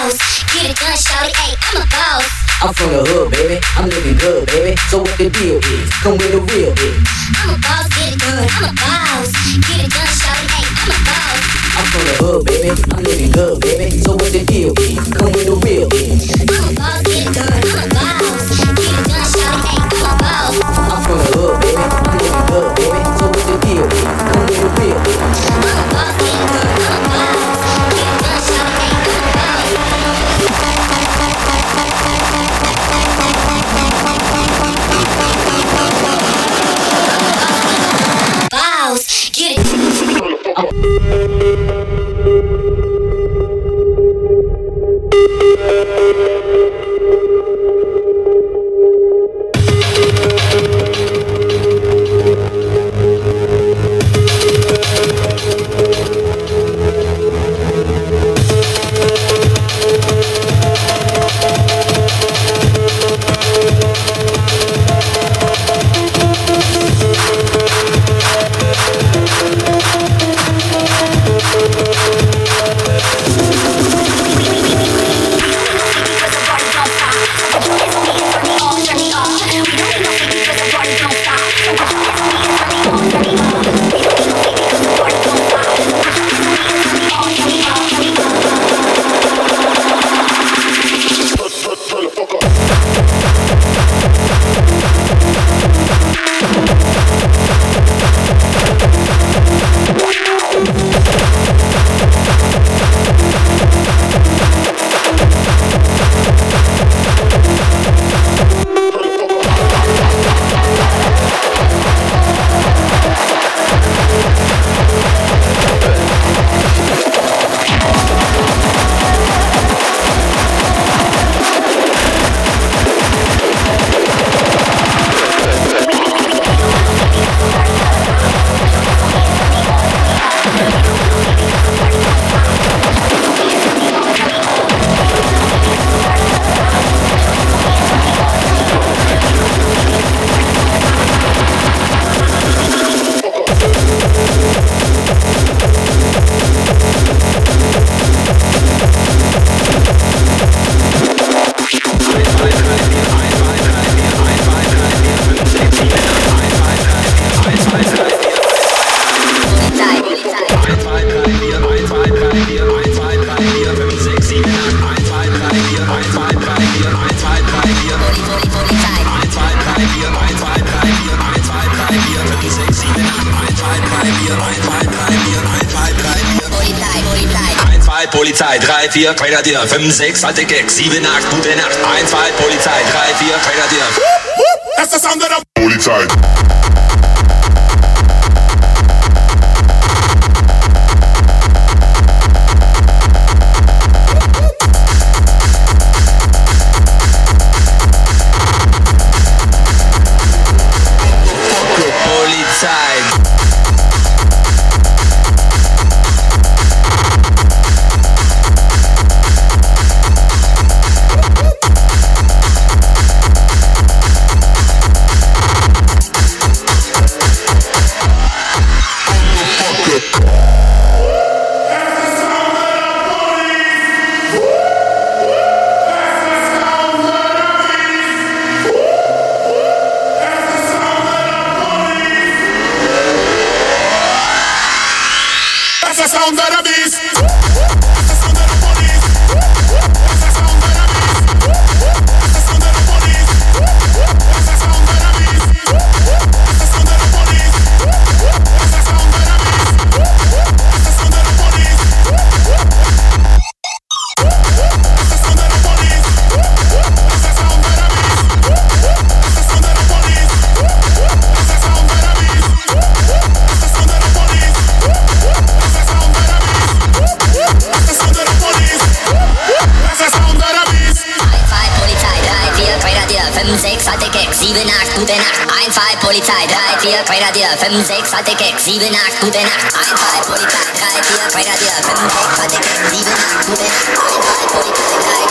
Boss. Get it done, shout it, ayy, I'm a boss. I'm from the hood, baby. I'm living good, baby. So what the deal is? Come with the real is. I'm a boss, get it good. I'm a boss. Get it done, shout it, ayy, I'm a boss. I'm from the hood, baby. I'm living good, baby. So what the deal is? Come with the real is. I'm a boss, get it good. I'm a boss. Get it done, shout it, ayy, I'm a boss. I'm from the hood, baby. I'm living good, baby. 3, 4, Grenadier, 5, 6, alte Gag, 7, 8, gute Nacht, 1, 2, Polizei, 3, 4, Grenadier. Keck, 7, 8, gute Nacht, Einfall, Polizei, 3, 4, Grenadier, 5, 6, hatte Keck, 7, 8, gute Nacht, Einfall, Polizei, 3, 4, Grenadier, 5, 6, hatte Keck, 7, 8, gute Nacht, Einfall, Polizei, 3, 4,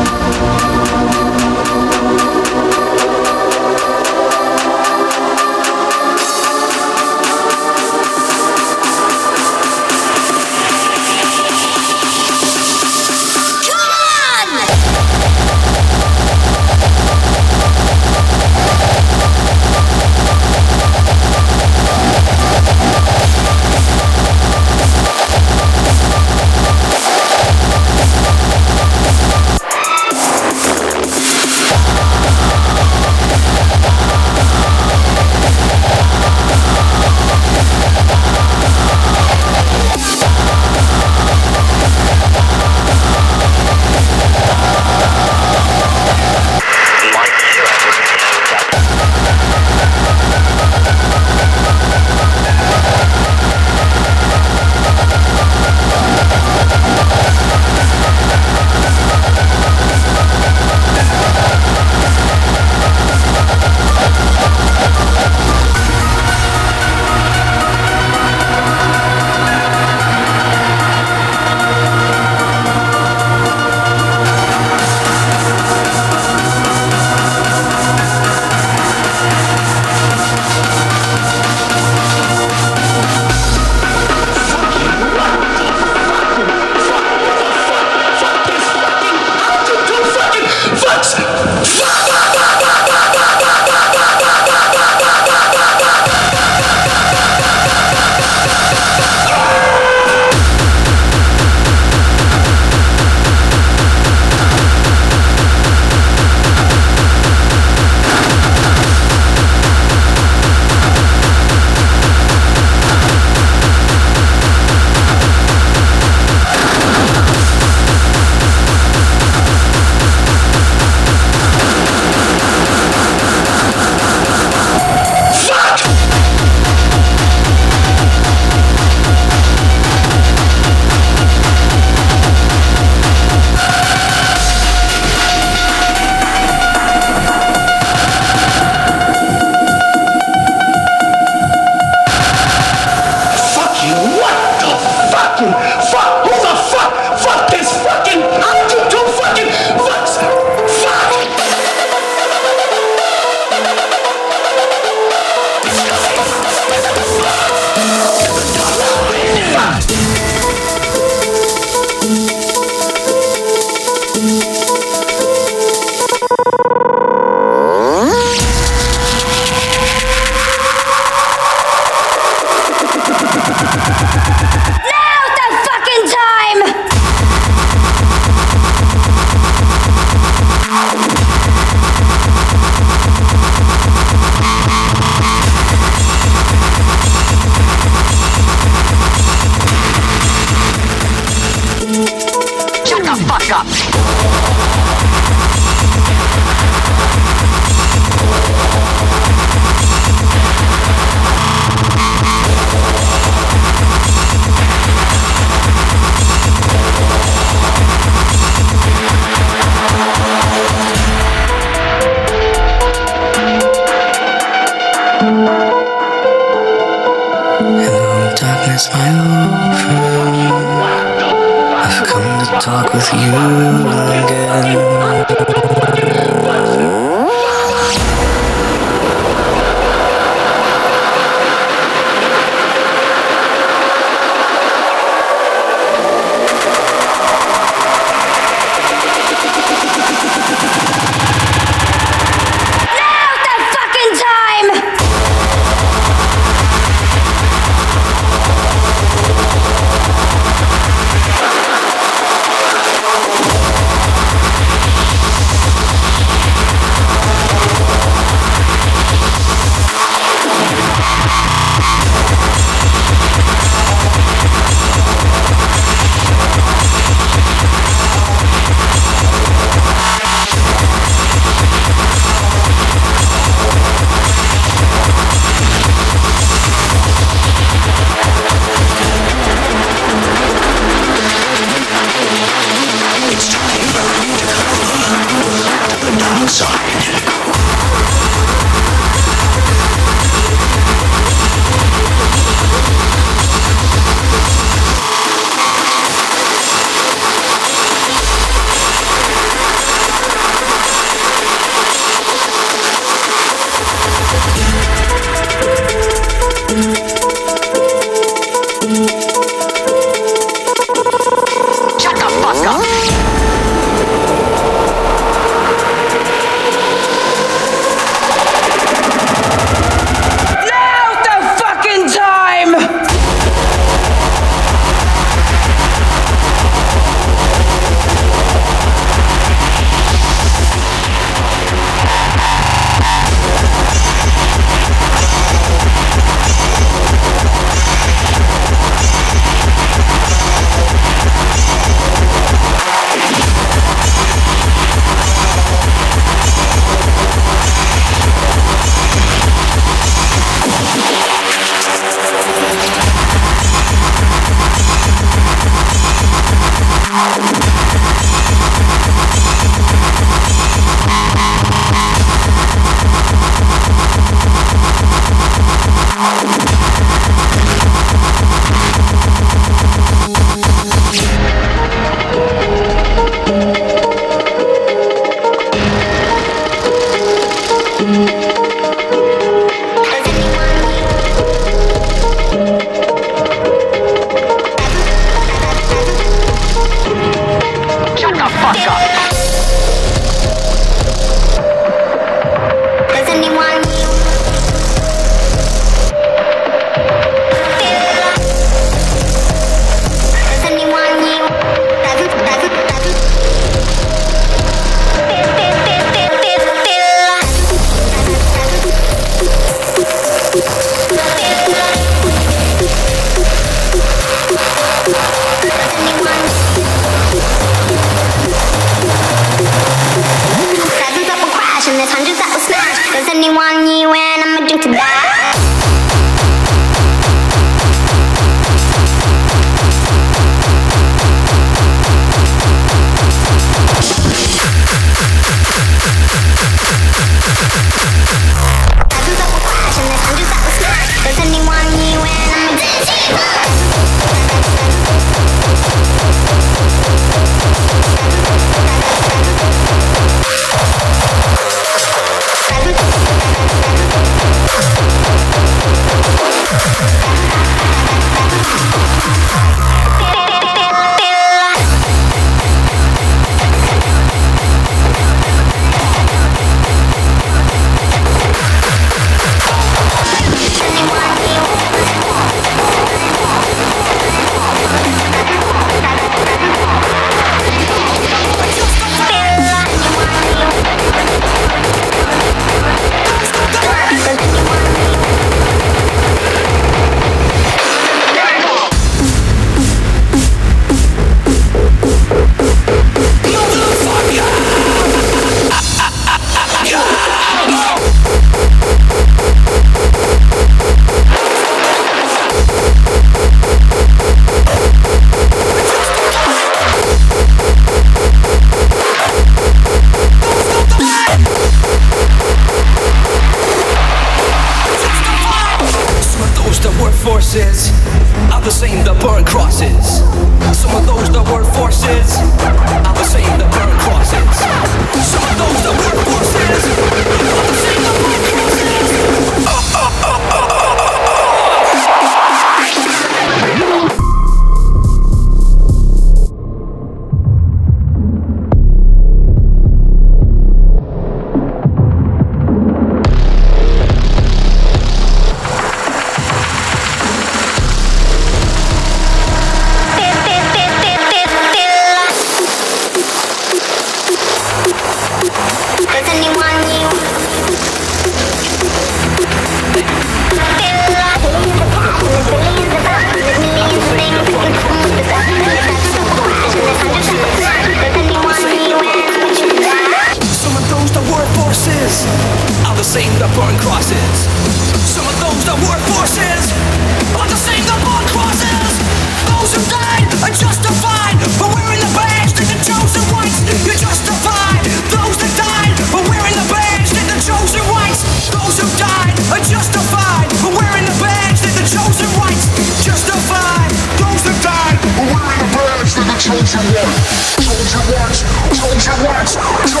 Chosen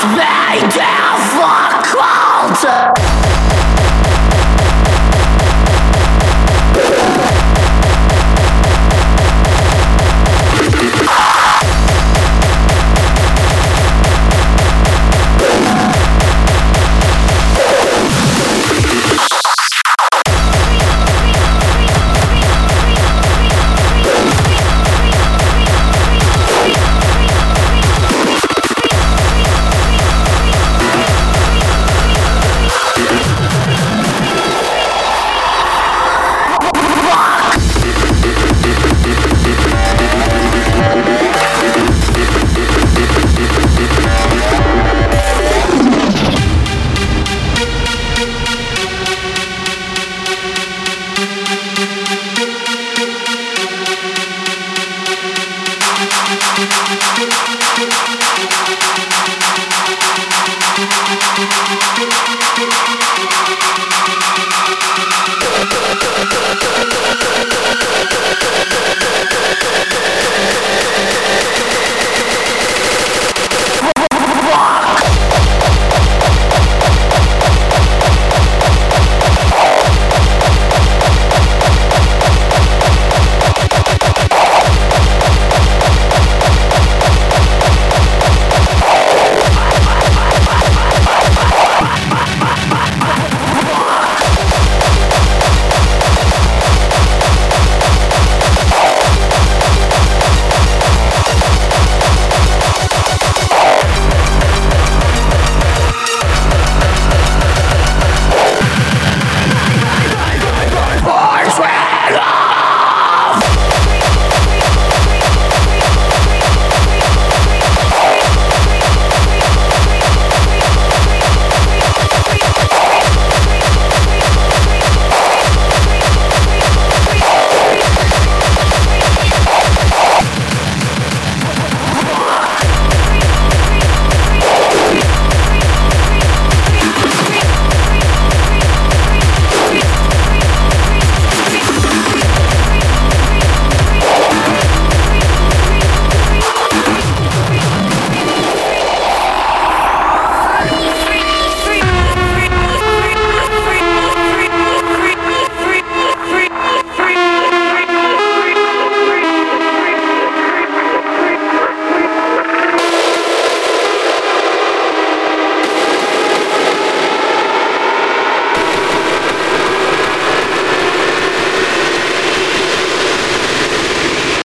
Portrait